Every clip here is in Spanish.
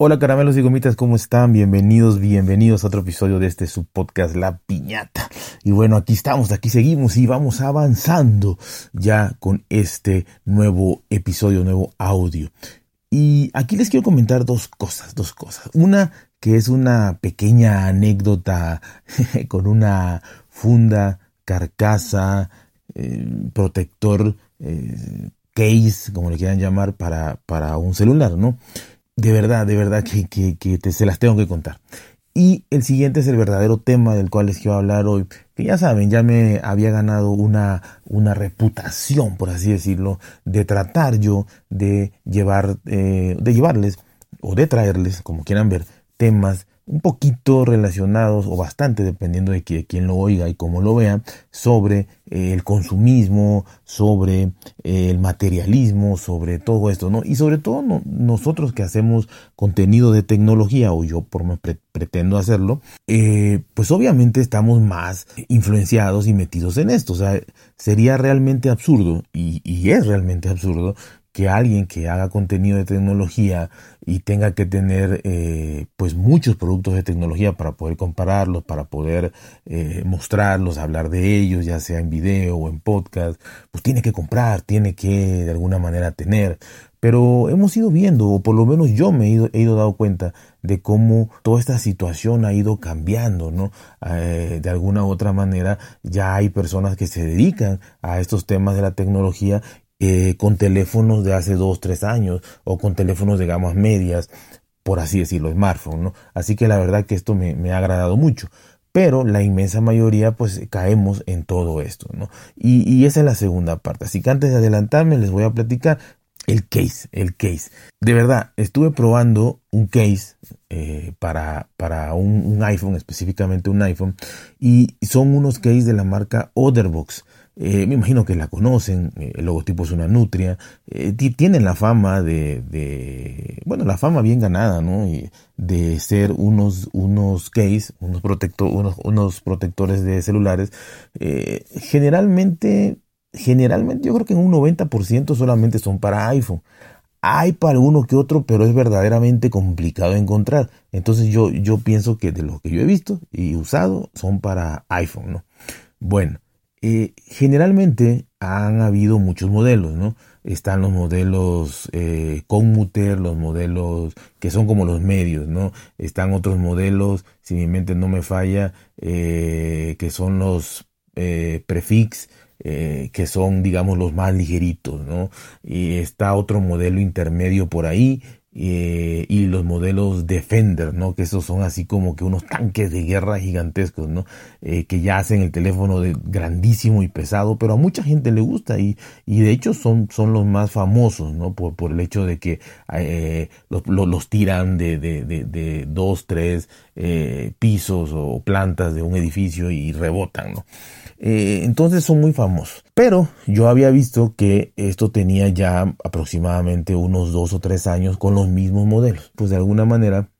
Hola caramelos y gomitas, ¿cómo están? Bienvenidos, bienvenidos a otro episodio de este subpodcast La Piñata. Y bueno, aquí estamos, aquí seguimos y vamos avanzando ya con este nuevo episodio, nuevo audio. Y aquí les quiero comentar dos cosas, dos cosas. Una que es una pequeña anécdota con una funda, carcasa, eh, protector, eh, case, como le quieran llamar, para, para un celular, ¿no? De verdad, de verdad que, que, te, se las tengo que contar. Y el siguiente es el verdadero tema del cual les quiero hablar hoy, que ya saben, ya me había ganado una, una reputación, por así decirlo, de tratar yo de llevar, eh, de llevarles o de traerles, como quieran ver, temas un poquito relacionados o bastante dependiendo de, quién lo oiga y cómo lo vea sobre eh, el consumismo, sobre eh, el materialismo, sobre todo esto, ¿no? Y sobre todo nosotros que hacemos contenido de tecnología o yo por me pretendo hacerlo, eh, pues obviamente estamos más influenciados y metidos en esto, o sea, sería realmente absurdo y es realmente absurdo que alguien que haga contenido de tecnología y tenga que tener eh, pues muchos productos de tecnología para poder compararlos, para poder eh, mostrarlos, hablar de ellos, ya sea en video o en podcast, pues tiene que comprar, tiene que de alguna manera tener. Pero hemos ido viendo, o por lo menos yo me he ido, he ido dado cuenta de cómo toda esta situación ha ido cambiando, ¿no? Eh, de alguna u otra manera ya hay personas que se dedican a estos temas de la tecnología eh, con teléfonos de hace dos, tres años o con teléfonos de gamas medias, por así decirlo, smartphone, ¿no? Así que la verdad que esto me, me ha agradado mucho pero la inmensa mayoría pues caemos en todo esto, ¿no? Y, y, esa es la segunda parte. Así que antes de adelantarme les voy a platicar el case, el case. De verdad, estuve probando un case eh, para, para un, un, iPhone, específicamente un iPhone, y son unos case de la marca Otherbox. Eh, me imagino que la conocen, eh, el logotipo es una nutria, eh, tienen la fama de, bueno, la fama bien ganada, ¿no? Y de ser unos, unos case, unos, unos, protectores de celulares, generalmente, generalmente yo creo que en un 90% solamente son para iPhone. Hay para uno que otro, pero es verdaderamente complicado encontrar. Entonces yo, yo pienso que de lo que yo he visto y usado son para iPhone, ¿no? Bueno. Eh, generalmente han habido muchos modelos, ¿no? Están los modelos eh, Commuter, los modelos que son como los medios, ¿no? Están otros modelos, si mi mente no me falla, eh, que son los eh, Prefix, que son, digamos, los más ligeritos, ¿no? Y está otro modelo intermedio por ahí, eh, y los modelos Defender, ¿no? Que esos son así como que unos tanques de guerra gigantescos, ¿no? Eh, que ya hacen el teléfono de grandísimo y pesado, pero a mucha gente le gusta y, y de hecho son, son los más famosos, ¿no? Por, por el hecho de que eh, los, tiran de, de, de dos, tres pisos o plantas de un edificio y rebotan, ¿no? Eh, entonces son muy famosos. Pero yo había visto que esto tenía ya aproximadamente unos dos o tres años con los mismos modelos. Pues de alguna manera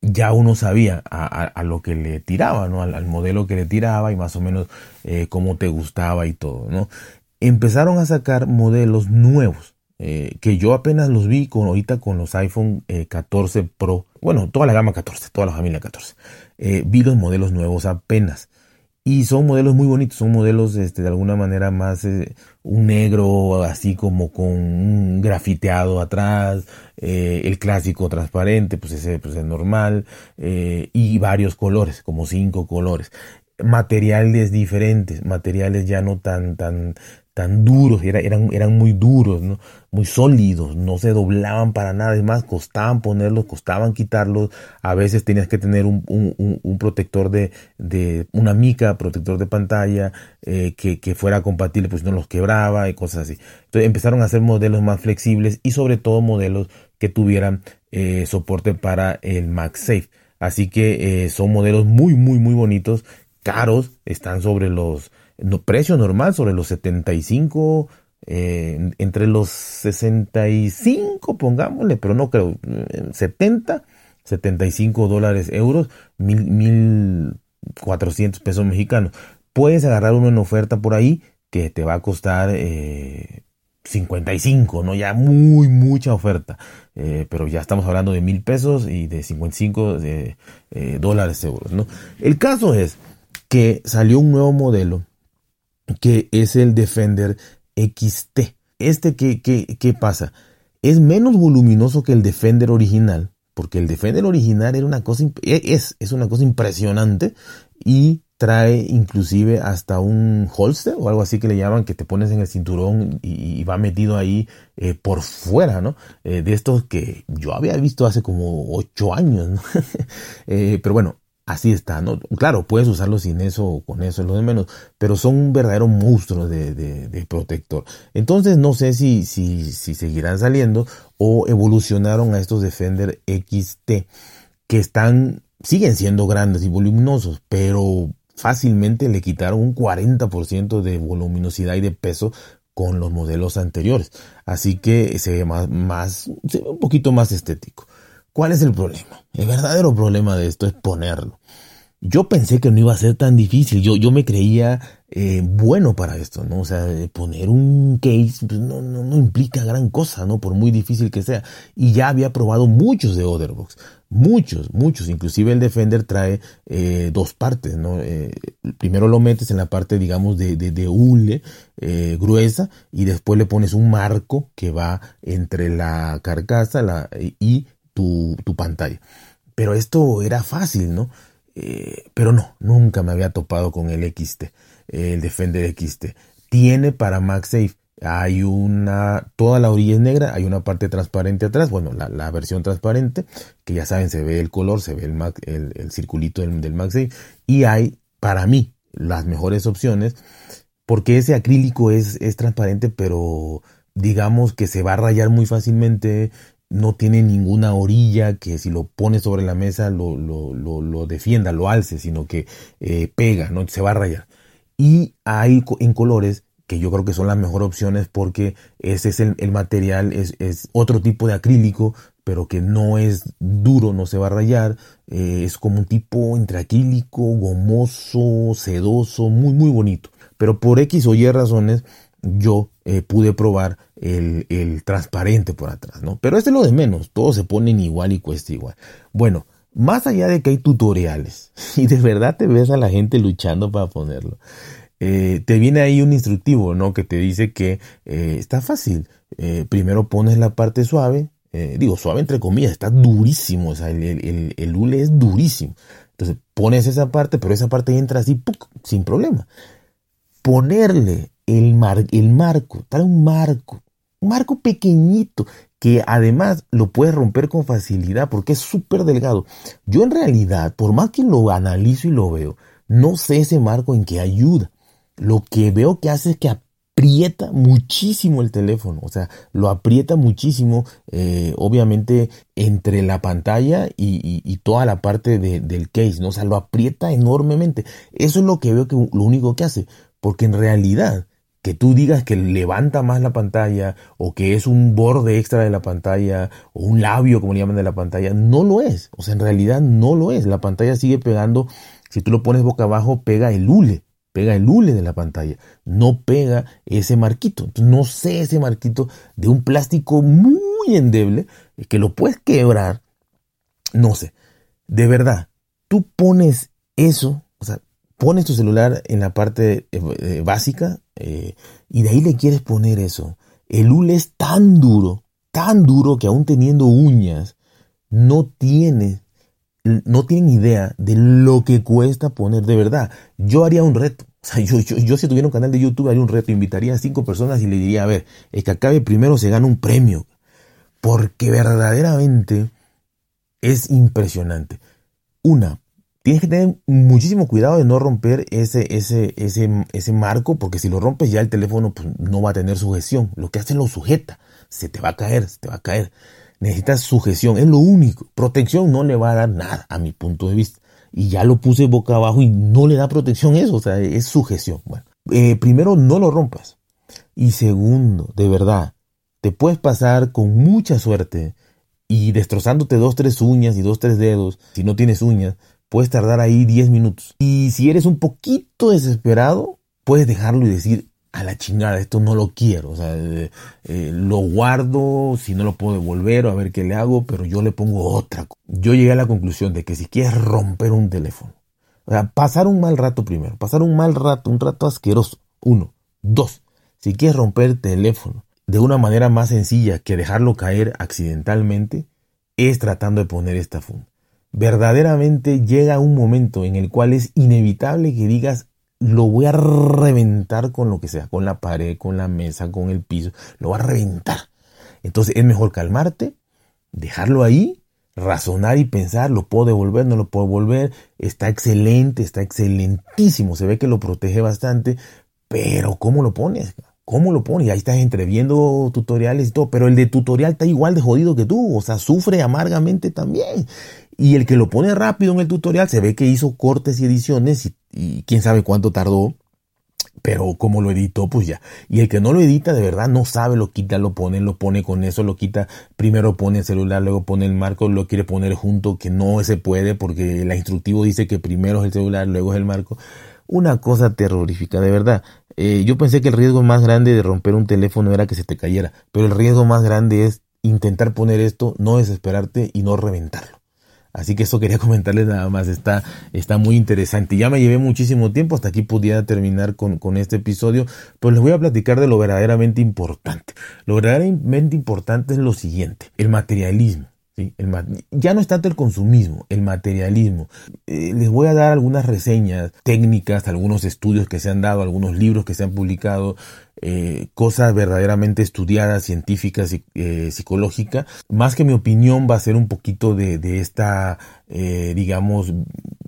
ya uno sabía a, lo que le tiraba, ¿no? Al, modelo que le tiraba y más o menos eh, cómo te gustaba y todo, ¿no? Empezaron a sacar modelos nuevos. Eh, que yo apenas los vi con ahorita con los iPhone 14 Pro, bueno, toda la gama 14, toda la familia 14. vi los modelos nuevos apenas. Y son modelos muy bonitos, son modelos este, de alguna manera más eh, un negro así como con un grafiteado atrás, eh, el clásico transparente, pues ese pues es normal, eh, y varios colores, como cinco colores. Materiales diferentes, materiales ya no tan, tan, tan duros, eran, eran muy duros, muy sólidos, no se doblaban para nada, es más, costaban ponerlos, costaban quitarlos, a veces tenías que tener un, un, un protector de, de, una mica, protector de pantalla, eh, que, que, fuera compatible, pues no los quebraba y cosas así. Entonces empezaron a hacer modelos más flexibles y sobre todo modelos que tuvieran eh, soporte para el MagSafe. Así que eh, son modelos muy, muy, muy bonitos, caros, están sobre los no, precio normal sobre los 75, eh, entre los 65, pongámosle, pero no creo, 70, 75 dólares, euros, mil, mil pesos mexicanos. Puedes agarrar uno en oferta por ahí que te va a costar eh, 55, ¿no? Ya muy, mucha oferta. Eh, pero ya estamos hablando de mil pesos y de 55 de, eh, dólares euros, ¿no? El caso es que salió un nuevo modelo que es el Defender XT. Este, ¿qué, qué, qué pasa? Es menos voluminoso que el Defender original, porque el Defender original era una cosa, es, es una cosa impresionante y trae inclusive hasta un holster o algo así que le llaman que te pones en el cinturón y, va metido ahí eh, por fuera, ¿no? Eh, de estos que yo había visto hace como ocho años, ¿no? Eh, pero bueno, así está, ¿no? Claro, puedes usarlo sin eso o con eso, es lo de menos, pero son un verdadero monstruo de, de, protector. Entonces no sé si, si, si seguirán saliendo o evolucionaron a estos Defender XT que están siguen siendo grandes y voluminosos, pero fácilmente le quitaron un 40% de voluminosidad y de peso con los modelos anteriores. Así que se ve más, más se ve un poquito más estético. ¿Cuál es el problema? El verdadero problema de esto es ponerlo. Yo pensé que no iba a ser tan difícil. Yo, yo me creía eh, bueno para esto, ¿no? O sea, poner un case pues, no, no, no, implica gran cosa, ¿no? Por muy difícil que sea. Y ya había probado muchos de Otherbox. Muchos, muchos. Inclusive el Defender trae eh, dos partes, ¿no? Eh, primero lo metes en la parte, digamos, de, de, de hule gruesa y después le pones un marco que va entre la carcasa la, y tu, pantalla. Pero esto era fácil, ¿no? Eh, pero no, nunca me había topado con el XT, el Defender XT. Tiene para MagSafe, hay una, toda la orilla es negra, hay una parte transparente atrás, bueno, la, versión transparente, que ya saben, se ve el color, se ve el, circulito del, del MagSafe, y hay, para mí, las mejores opciones, porque ese acrílico es transparente, pero digamos que se va a rayar muy fácilmente, no tiene ninguna orilla que si lo pones sobre la mesa lo, lo, lo, defienda, lo alce, sino que eh, pega, no se va a rayar. Y hay en colores que yo creo que son las mejores opciones porque ese es el, material, es, es, otro tipo de acrílico, pero que no es duro, no se va a rayar, eh, es como un tipo entre acrílico, gomoso, sedoso, muy, muy bonito. Pero por X o Y razones, yo eh, pude probar el, el, transparente por atrás, ¿no? Pero este es lo de menos, todos se ponen igual y cuesta igual. Bueno, más allá de que hay tutoriales y de verdad te ves a la gente luchando para ponerlo, eh, te viene ahí un instructivo, ¿no? Que te dice que eh, está fácil. primero pones la parte suave, digo suave entre comillas, está durísimo, o sea, el, el, el, hule es durísimo. Entonces pones esa parte, pero esa parte entra así, sin problema. Ponerle el, mar, el marco, trae un marco, un marco pequeñito que además lo puedes romper con facilidad porque es súper delgado. Yo en realidad, por más que lo analizo y lo veo, no sé ese marco en qué ayuda. Lo que veo que hace es que aprieta muchísimo el teléfono, o sea, lo aprieta muchísimo, eh, obviamente, entre la pantalla y, toda la parte del case, ¿no? O sea, lo aprieta enormemente. Eso es lo que veo que lo único que hace, porque en realidad que tú digas que levanta más la pantalla o que es un borde extra de la pantalla o un labio como le llaman de la pantalla, no lo es. O sea, en realidad no lo es. La pantalla sigue pegando, si tú lo pones boca abajo, pega el hule, pega el hule de la pantalla, no pega ese marquito. No sé ese marquito de un plástico muy endeble que lo puedes quebrar, no sé. De verdad, tú pones eso, pones tu celular en la parte eh, eh, básica eh, y de ahí le quieres poner eso. El hule es tan duro, tan duro que aún teniendo uñas, no tiene, no tienen idea de lo que cuesta poner. De verdad, yo haría un reto. O sea, yo, yo, si tuviera un canal de YouTube haría un reto, invitaría a cinco personas y le diría, a ver, el que acabe primero se gana un premio. Porque verdaderamente es impresionante. Una, tienes que tener muchísimo cuidado de no romper ese, ese, ese, ese marco, porque si lo rompes ya el teléfono pues, no va a tener sujeción. Lo que hace lo sujeta. Se te va a caer, se te va a caer. Necesitas sujeción, es lo único. Protección no le va a dar nada, a mi punto de vista. Y ya lo puse boca abajo y no le da protección eso, o sea, es sujeción. Bueno, eh, primero no lo rompas. Y segundo, de verdad, te puedes pasar con mucha suerte y destrozándote dos, tres uñas y dos, tres dedos, si no tienes uñas, puedes tardar ahí 10 minutos. Y si eres un poquito desesperado, puedes dejarlo y decir, a la chingada, esto no lo quiero, o sea, eh, eh, lo guardo, si no lo puedo devolver, a ver qué le hago, pero yo le pongo otra. Yo llegué a la conclusión de que si quieres romper un teléfono, o sea, pasar un mal rato primero, pasar un mal rato, un rato asqueroso, uno, dos, si quieres romper el teléfono de una manera más sencilla que dejarlo caer accidentalmente, es tratando de poner esta funda. Verdaderamente llega un momento en el cual es inevitable que digas, lo voy a reventar con lo que sea, con la pared, con la mesa, con el piso, lo voy a reventar. Entonces es mejor calmarte, dejarlo ahí, razonar y pensar, lo puedo devolver, no lo puedo devolver, está excelente, está excelentísimo, se ve que lo protege bastante, pero ¿cómo lo pones? ¿Cómo lo pones? Ahí estás entreviendo tutoriales y todo, pero el de tutorial está igual de jodido que tú, o sea, sufre amargamente también. Y el que lo pone rápido en el tutorial se ve que hizo cortes y ediciones y, quién sabe cuánto tardó. Pero como lo editó, pues ya. Y el que no lo edita, de verdad, no sabe, lo quita, lo pone, lo pone con eso, lo quita. Primero pone el celular, luego pone el marco, lo quiere poner junto, que no se puede porque el instructivo dice que primero es el celular, luego es el marco. Una cosa terrorífica, de verdad. Eh, yo pensé que el riesgo más grande de romper un teléfono era que se te cayera, pero el riesgo más grande es intentar poner esto, no desesperarte y no reventarlo. Así que eso quería comentarles nada más, está, está muy interesante. Ya me llevé muchísimo tiempo, hasta aquí pudiera terminar con, con este episodio, pero les voy a platicar de lo verdaderamente importante. Lo verdaderamente importante es lo siguiente, el materialismo. ¿sí? El, ya no es tanto el consumismo, el materialismo. Eh, les voy a dar algunas reseñas técnicas, algunos estudios que se han dado, algunos libros que se han publicado eh, cosas verdaderamente estudiadas, científicas y eh, psicológicas. Más que mi opinión va a ser un poquito de, esta, eh, digamos,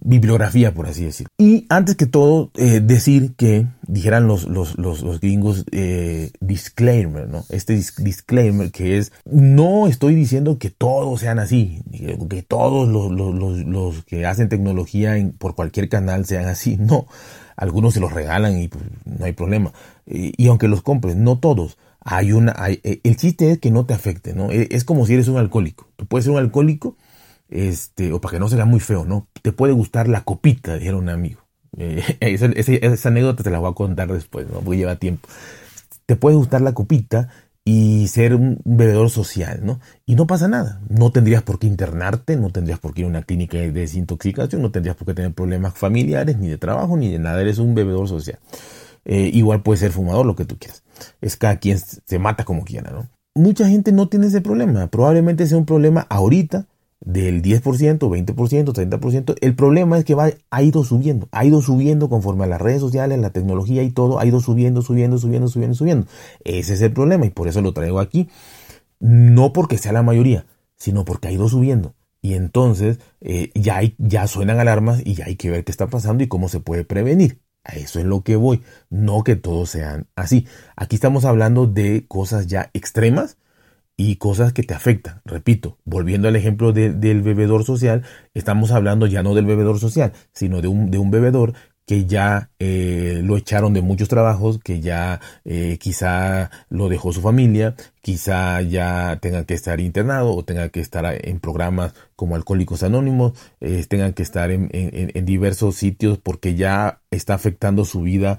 bibliografía, por así decir. Y antes que todo, decir que, dijeran los, los, los, gringos, disclaimer, ¿no? Este disclaimer que es, no estoy diciendo que todos sean así, que todos los, los, los que hacen tecnología por cualquier canal sean así, no algunos se los regalan y pues, no hay problema. Y, aunque los compres, no todos. Hay una, hay, eh, el chiste es que no te afecte, ¿no? E, es, como si eres un alcohólico. Tú puedes ser un alcohólico, este, o para que no sea muy feo, ¿no? Te puede gustar la copita, dijeron un amigo. Eh, esa, esa, anécdota te la voy a contar después, ¿no? Porque lleva tiempo. Te puede gustar la copita y ser un bebedor social, ¿no? Y no pasa nada. No tendrías por qué internarte, no tendrías por qué ir a una clínica de desintoxicación, no tendrías por qué tener problemas familiares, ni de trabajo, ni de nada. Eres un bebedor social. Eh, igual puede ser fumador, lo que tú quieras. Es cada quien se mata como quiera, ¿no? Mucha gente no tiene ese problema. Probablemente sea un problema ahorita del 10%, 20%, 30%. El problema es que va, ha ido subiendo, ha ido subiendo conforme a las redes sociales, la tecnología y todo, ha ido subiendo, subiendo, subiendo, subiendo, subiendo. Ese es el problema y por eso lo traigo aquí. No porque sea la mayoría, sino porque ha ido subiendo. Y entonces eh, ya, ya suenan alarmas y ya hay que ver qué está pasando y cómo se puede prevenir. A eso es lo que voy. No que todos sean así. Aquí estamos hablando de cosas ya extremas y cosas que te afectan. Repito, volviendo al ejemplo del bebedor social, estamos hablando ya no del bebedor social, sino de un, de un bebedor que ya eh, lo echaron de muchos trabajos, que ya eh, quizá lo dejó su familia, quizá ya tenga que estar internado o tenga que estar en programas como Alcohólicos Anónimos, eh, tengan que estar en, en, diversos sitios porque ya está afectando su vida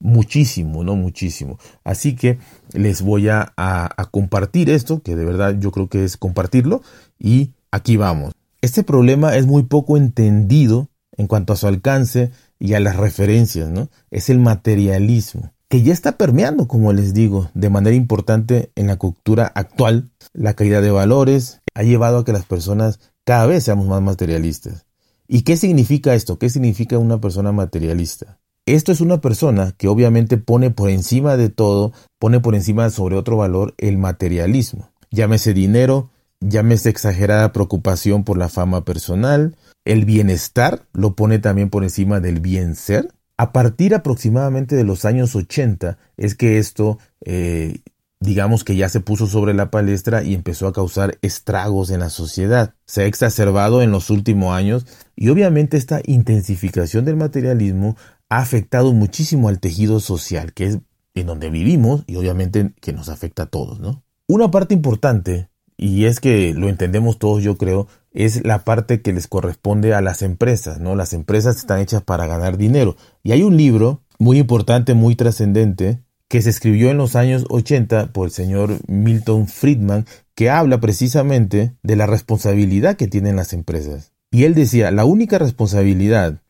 muchísimo, ¿no? Muchísimo. Así que les voy a, a compartir esto, que de verdad yo creo que es compartirlo, y aquí vamos. Este problema es muy poco entendido en cuanto a su alcance y a las referencias, ¿no? Es el materialismo, que ya está permeando, como les digo, de manera importante en la cultura actual. La caída de valores ha llevado a que las personas cada vez seamos más materialistas. ¿Y qué significa esto? ¿Qué significa una persona materialista? Esto es una persona que obviamente pone por encima de todo, pone por encima sobre otro valor el materialismo. Llámese dinero, llámese exagerada preocupación por la fama personal, el bienestar lo pone también por encima del bien ser. A partir aproximadamente de los años 80 es que esto, eh, digamos que ya se puso sobre la palestra y empezó a causar estragos en la sociedad. Se ha exacerbado en los últimos años y obviamente esta intensificación del materialismo ha afectado muchísimo al tejido social, que es en donde vivimos y obviamente que nos afecta a todos, ¿no? Una parte importante, y es que lo entendemos todos yo creo, es la parte que les corresponde a las empresas, ¿no? Las empresas están hechas para ganar dinero. Y hay un libro muy importante, muy trascendente, que se escribió en los años 80 por el señor Milton Friedman, que habla precisamente de la responsabilidad que tienen las empresas. Y él decía, la única responsabilidad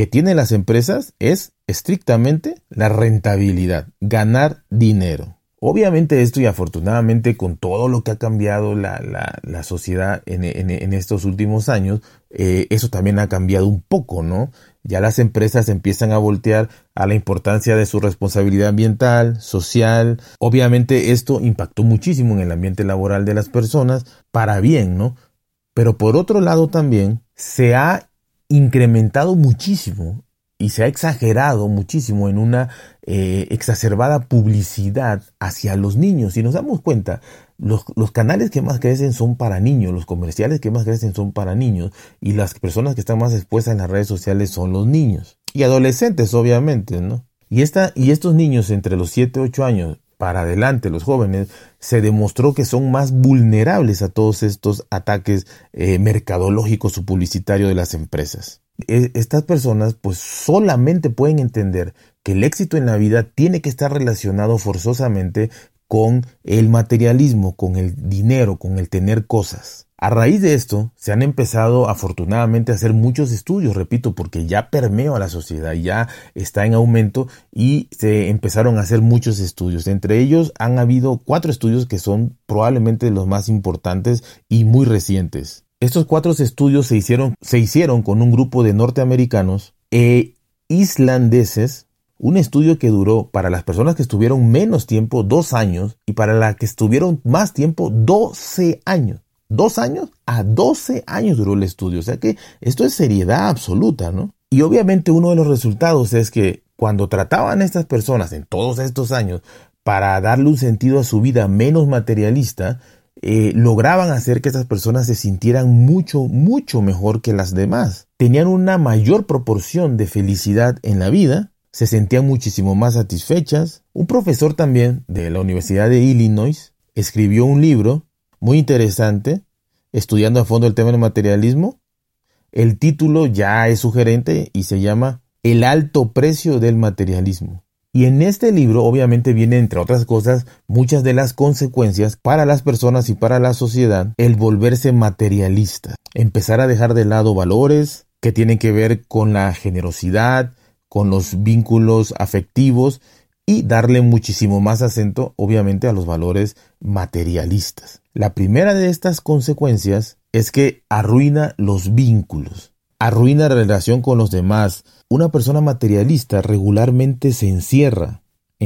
que tienen las empresas es estrictamente la rentabilidad, ganar dinero. Obviamente esto y afortunadamente con todo lo que ha cambiado la, sociedad en, estos últimos años, eh, eso también ha cambiado un poco, ¿no? Ya las empresas empiezan a voltear a la importancia de su responsabilidad ambiental, social. Obviamente esto impactó muchísimo en el ambiente laboral de las personas para bien, ¿no? Pero por otro lado también se ha incrementado muchísimo y se ha exagerado muchísimo en una eh, exacerbada publicidad hacia los niños. Si nos damos cuenta, los, los, canales que más crecen son para niños, los comerciales que más crecen son para niños y las personas que están más expuestas en las redes sociales son los niños y adolescentes, obviamente, ¿no? Y, esta, y estos niños entre los 7 8 años para adelante, los jóvenes, se demostró que son más vulnerables a todos estos ataques eh, mercadológicos o publicitarios de las empresas. E, estas personas pues solamente pueden entender que el éxito en la vida tiene que estar relacionado forzosamente con el materialismo, con el dinero, con el tener cosas. A raíz de esto, se han empezado afortunadamente a hacer muchos estudios, repito, porque ya permeó a la sociedad, ya está en aumento y se empezaron a hacer muchos estudios. Entre ellos han habido cuatro estudios que son probablemente los más importantes y muy recientes. Estos cuatro estudios se hicieron, se hicieron con un grupo de norteamericanos e islandeses, un estudio que duró para las personas que estuvieron menos tiempo, dos años, y para las que estuvieron más tiempo, 12 años. Dos años a 12 años duró el estudio. O sea que esto es seriedad absoluta, ¿no? Y obviamente uno de los resultados es que cuando trataban a estas personas en todos estos años para darle un sentido a su vida menos materialista, eh, lograban hacer que esas personas se sintieran mucho, mucho mejor que las demás. Tenían una mayor proporción de felicidad en la vida, se sentían muchísimo más satisfechas. Un profesor también de la Universidad de Illinois escribió un libro muy interesante, estudiando a fondo el tema del materialismo. El título ya es sugerente y se llama El alto precio del materialismo. Y en este libro obviamente viene, entre otras cosas, muchas de las consecuencias para las personas y para la sociedad el volverse materialista, empezar a dejar de lado valores que tienen que ver con la generosidad, con los vínculos afectivos y darle muchísimo más acento obviamente a los valores materialistas. La primera de estas consecuencias es que arruina los vínculos, arruina la relación con los demás, una persona materialista regularmente se encierra,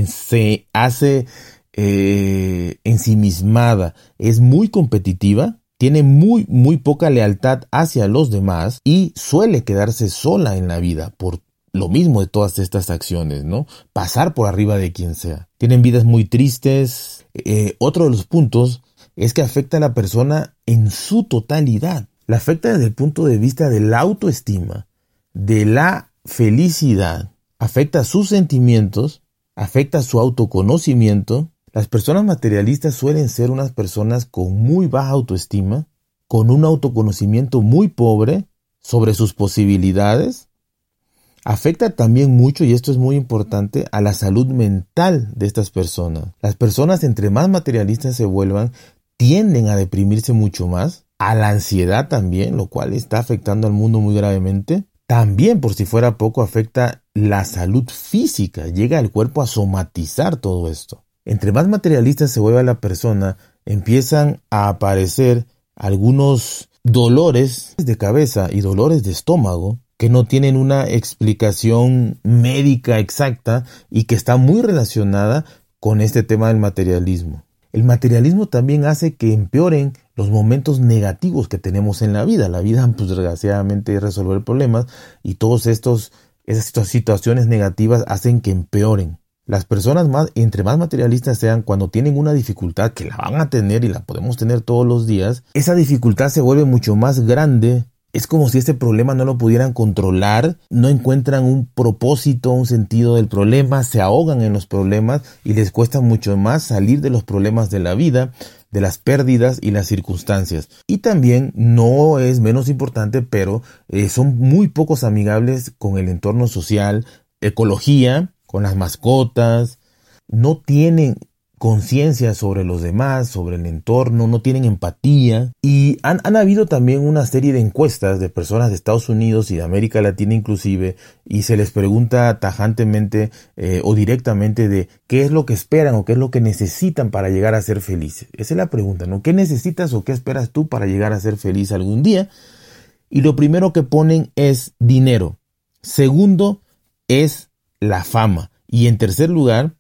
se hace eh, ensimismada, es muy competitiva, tiene muy, muy poca lealtad hacia los demás y suele quedarse sola en la vida por lo mismo de todas estas acciones, ¿no? Pasar por arriba de quien sea. Tienen vidas muy tristes. Eh, otro de los puntos es que afecta a la persona en su totalidad. La afecta desde el punto de vista de la autoestima, de la felicidad afecta sus sentimientos, afecta su autoconocimiento. Las personas materialistas suelen ser unas personas con muy baja autoestima, con un autoconocimiento muy pobre sobre sus posibilidades. Afecta también mucho, y esto es muy importante, a la salud mental de estas personas. Las personas entre más materialistas se vuelvan, tienden a deprimirse mucho más, a la ansiedad también, lo cual está afectando al mundo muy gravemente. También, por si fuera poco, afecta la salud física, llega el cuerpo a somatizar todo esto. Entre más materialista se vuelve la persona, empiezan a aparecer algunos dolores de cabeza y dolores de estómago que no tienen una explicación médica exacta y que está muy relacionada con este tema del materialismo. El materialismo también hace que empeoren los momentos negativos que tenemos en la vida. La vida, pues desgraciadamente, es resolver problemas y todos estos, esas situaciones negativas hacen que empeoren. Las personas más, entre más materialistas sean, cuando tienen una dificultad que la van a tener y la podemos tener todos los días, esa dificultad se vuelve mucho más grande. Es como si este problema no lo pudieran controlar, no encuentran un propósito, un sentido del problema, se ahogan en los problemas y les cuesta mucho más salir de los problemas de la vida de las pérdidas y las circunstancias. Y también no es menos importante, pero eh, son muy pocos amigables con el entorno social, ecología, con las mascotas, no tienen conciencia sobre los demás, sobre el entorno, no tienen empatía. Y han, habido también una serie de encuestas de personas de Estados Unidos y de América Latina inclusive, y se les pregunta tajantemente eh, o directamente de qué es lo que esperan o qué es lo que necesitan para llegar a ser felices. Esa es la pregunta, ¿no? ¿Qué necesitas o qué esperas tú para llegar a ser feliz algún día? Y lo primero que ponen es dinero. Segundo es la fama. Y en tercer lugar,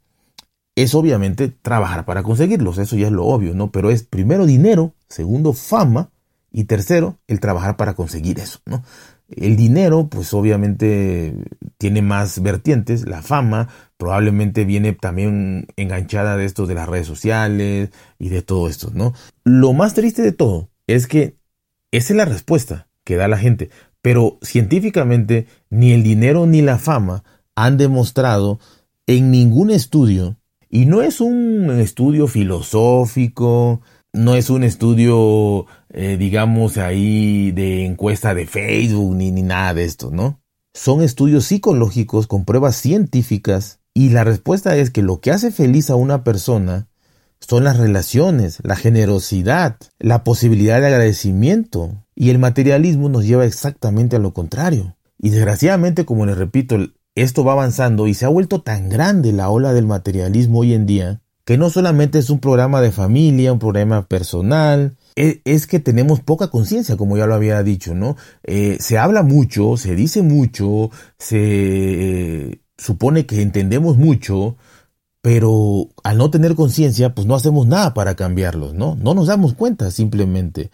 es obviamente trabajar para conseguirlos, eso ya es lo obvio, ¿no? Pero es primero dinero, segundo fama y tercero el trabajar para conseguir eso, ¿no? El dinero, pues obviamente tiene más vertientes, la fama probablemente viene también enganchada de esto de las redes sociales y de todo esto, ¿no? Lo más triste de todo es que esa es la respuesta que da la gente, pero científicamente ni el dinero ni la fama han demostrado en ningún estudio y no es un estudio filosófico, no es un estudio, eh, digamos, ahí de encuesta de Facebook ni, ni nada de esto, ¿no? Son estudios psicológicos con pruebas científicas y la respuesta es que lo que hace feliz a una persona son las relaciones, la generosidad, la posibilidad de agradecimiento. Y el materialismo nos lleva exactamente a lo contrario. Y desgraciadamente, como les repito, esto va avanzando y se ha vuelto tan grande la ola del materialismo hoy en día que no solamente es un programa de familia, un programa personal, e, es, que tenemos poca conciencia, como ya lo había dicho, ¿no? Eh, se habla mucho, se dice mucho, se eh, supone que entendemos mucho, pero al no tener conciencia, pues no hacemos nada para cambiarlos, ¿no? No nos damos cuenta simplemente.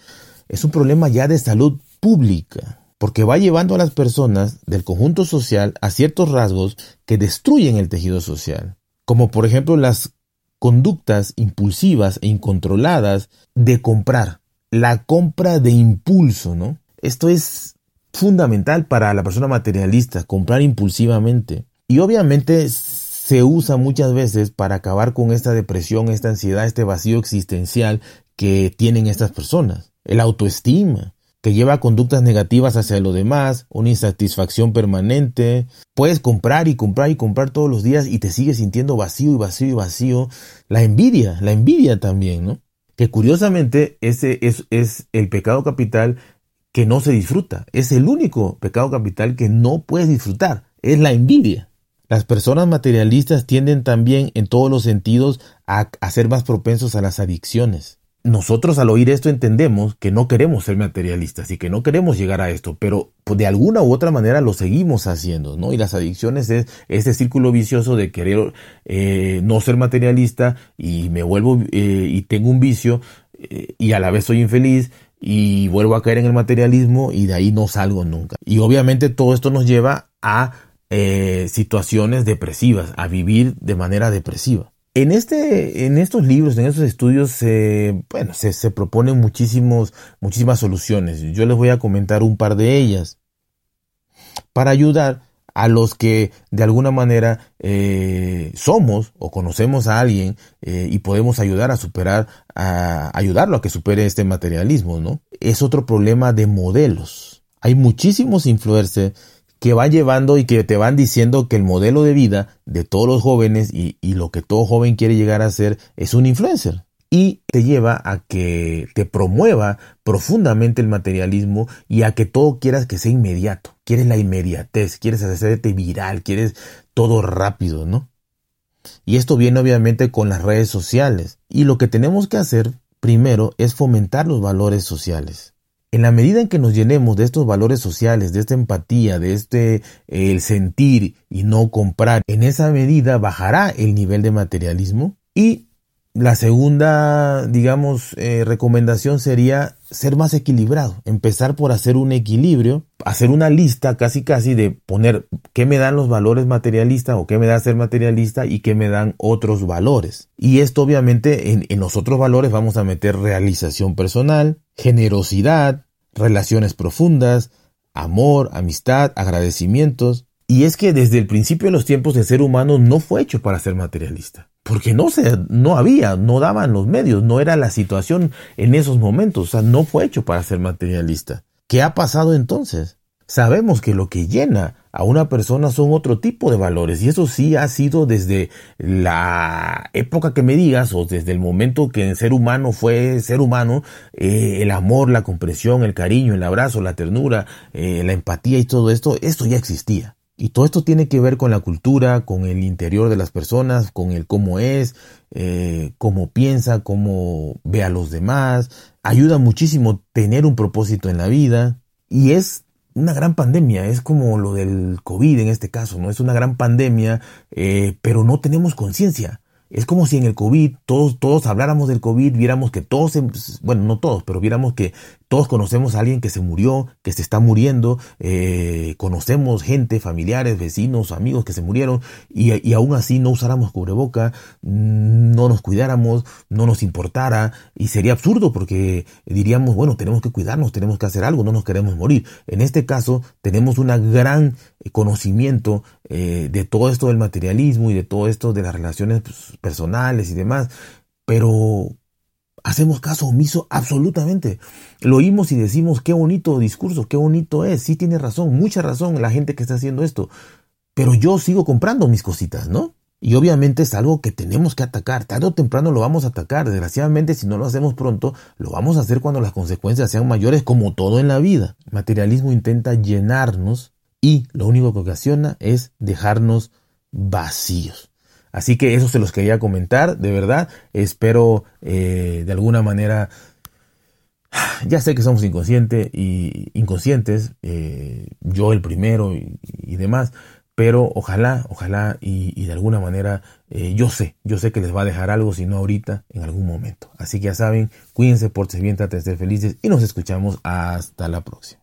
Es un problema ya de salud pública porque va llevando a las personas del conjunto social a ciertos rasgos que destruyen el tejido social, como por ejemplo las conductas impulsivas e incontroladas de comprar, la compra de impulso, ¿no? Esto es fundamental para la persona materialista, comprar impulsivamente. Y obviamente se usa muchas veces para acabar con esta depresión, esta ansiedad, este vacío existencial que tienen estas personas. El autoestima, que lleva conductas negativas hacia lo demás, una insatisfacción permanente. Puedes comprar y comprar y comprar todos los días y te sigues sintiendo vacío y vacío y vacío. La envidia, la envidia también, ¿no? Que curiosamente ese es, es el pecado capital que no se disfruta. Es el único pecado capital que no puedes disfrutar. Es la envidia. Las personas materialistas tienden también en todos los sentidos a, a ser más propensos a las adicciones nosotros al oír esto entendemos que no queremos ser materialistas y que no queremos llegar a esto, pero pues, de alguna u otra manera lo seguimos haciendo, ¿no? Y las adicciones es ese círculo vicioso de querer eh, no ser materialista y me vuelvo eh, y tengo un vicio eh, y a la vez soy infeliz y vuelvo a caer en el materialismo y de ahí no salgo nunca. Y obviamente todo esto nos lleva a situaciones depresivas, a vivir de manera depresiva. En, este, en estos libros, en estos estudios, se, bueno, se, se, proponen muchísimos, muchísimas soluciones. Yo les voy a comentar un par de ellas para ayudar a los que de alguna manera eh, somos o conocemos a alguien eh, y podemos ayudar a superar, a ayudarlo a que supere este materialismo, ¿no? Es otro problema de modelos. Hay muchísimos influencers que van llevando y que te van diciendo que el modelo de vida de todos los jóvenes y, lo que todo joven quiere llegar a ser es un influencer. Y te lleva a que te promueva profundamente el materialismo y a que todo quieras que sea inmediato. Quieres la inmediatez, quieres hacerte viral, quieres todo rápido, ¿no? Y esto viene obviamente con las redes sociales. Y lo que tenemos que hacer primero es fomentar los valores sociales. En la medida en que nos llenemos de estos valores sociales, de esta empatía, de este el sentir y no comprar, en esa medida bajará el nivel de materialismo. Y la segunda, digamos, eh, recomendación sería ser más equilibrado, empezar por hacer un equilibrio, hacer una lista casi casi de poner qué me dan los valores materialistas o qué me da ser materialista y qué me dan otros valores. Y esto obviamente en, en los otros valores vamos a meter realización personal, generosidad, relaciones profundas, amor, amistad, agradecimientos. Y es que desde el principio de los tiempos el ser humano no fue hecho para ser materialista porque no se, no había, no daban los medios, no era la situación en esos momentos, o sea, no fue hecho para ser materialista. ¿Qué ha pasado entonces? Sabemos que lo que llena a una persona son otro tipo de valores y eso sí ha sido desde la época que me digas o desde el momento que el ser humano fue ser humano, eh, el amor, la comprensión, el cariño, el abrazo, la ternura, eh, la empatía y todo esto, esto ya existía. Y todo esto tiene que ver con la cultura, con el interior de las personas, con el cómo es, eh, cómo piensa, cómo ve a los demás. Ayuda muchísimo tener un propósito en la vida. Y es una gran pandemia, es como lo del COVID en este caso, ¿no? Es una gran pandemia, eh, pero no tenemos conciencia. Es como si en el COVID todos, todos habláramos del COVID, viéramos que todos, bueno, no todos, pero viéramos que todos conocemos a alguien que se murió, que se está muriendo, eh, conocemos gente, familiares, vecinos, amigos que se murieron y, aún así no usáramos cubreboca, no nos cuidáramos, no nos importara y sería absurdo porque diríamos, bueno, tenemos que cuidarnos, tenemos que hacer algo, no nos queremos morir. En este caso tenemos un gran conocimiento eh, de todo esto del materialismo y de todo esto de las relaciones pues, personales y demás, pero hacemos caso omiso absolutamente. Lo oímos y decimos, qué bonito discurso, qué bonito es, sí tiene razón, mucha razón la gente que está haciendo esto, pero yo sigo comprando mis cositas, ¿no? Y obviamente es algo que tenemos que atacar, tarde o temprano lo vamos a atacar, desgraciadamente si no lo hacemos pronto, lo vamos a hacer cuando las consecuencias sean mayores como todo en la vida. Materialismo intenta llenarnos y lo único que ocasiona es dejarnos vacíos. Así que eso se los quería comentar, de verdad. Espero eh, de alguna manera. Ya sé que somos inconscientes y inconscientes, eh, yo el primero y, demás, pero ojalá, ojalá y, de alguna manera eh, yo sé, yo sé que les va a dejar algo, si no ahorita, en algún momento. Así que ya saben, cuídense, por bien, traten de ser felices y nos escuchamos hasta la próxima.